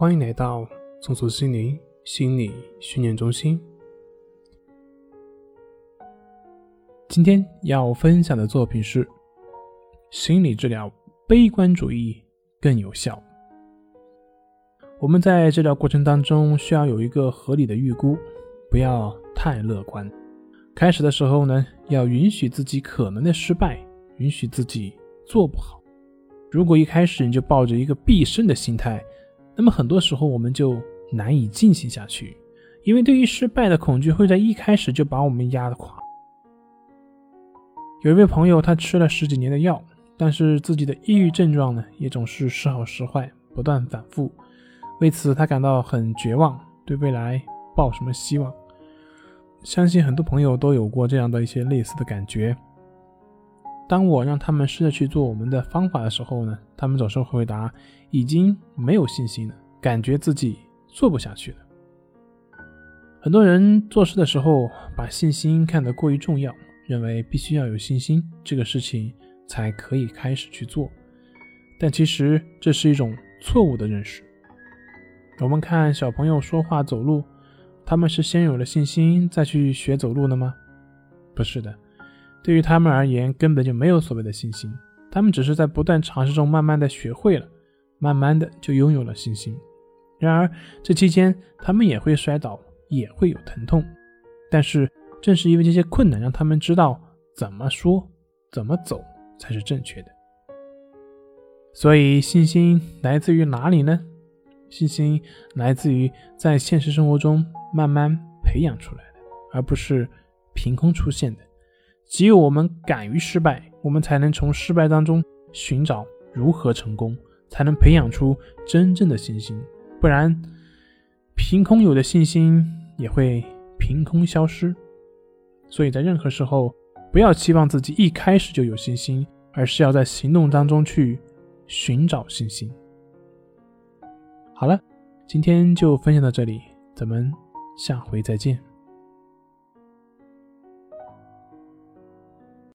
欢迎来到松鼠心灵心理训练中心。今天要分享的作品是：心理治疗悲观主义更有效。我们在治疗过程当中需要有一个合理的预估，不要太乐观。开始的时候呢，要允许自己可能的失败，允许自己做不好。如果一开始你就抱着一个必胜的心态，那么很多时候我们就难以进行下去，因为对于失败的恐惧会在一开始就把我们压得垮。有一位朋友，他吃了十几年的药，但是自己的抑郁症状呢，也总是时好时坏，不断反复，为此他感到很绝望，对未来抱什么希望？相信很多朋友都有过这样的一些类似的感觉。当我让他们试着去做我们的方法的时候呢，他们总是回答已经没有信心了，感觉自己做不下去了。很多人做事的时候把信心看得过于重要，认为必须要有信心，这个事情才可以开始去做。但其实这是一种错误的认识。我们看小朋友说话、走路。他们是先有了信心再去学走路的吗？不是的，对于他们而言根本就没有所谓的信心，他们只是在不断尝试中慢慢的学会了，慢慢的就拥有了信心。然而这期间他们也会摔倒，也会有疼痛，但是正是因为这些困难，让他们知道怎么说、怎么走才是正确的。所以信心来自于哪里呢？信心来自于在现实生活中。慢慢培养出来的，而不是凭空出现的。只有我们敢于失败，我们才能从失败当中寻找如何成功，才能培养出真正的信心。不然，凭空有的信心也会凭空消失。所以在任何时候，不要期望自己一开始就有信心，而是要在行动当中去寻找信心。好了，今天就分享到这里，咱们。下回再见。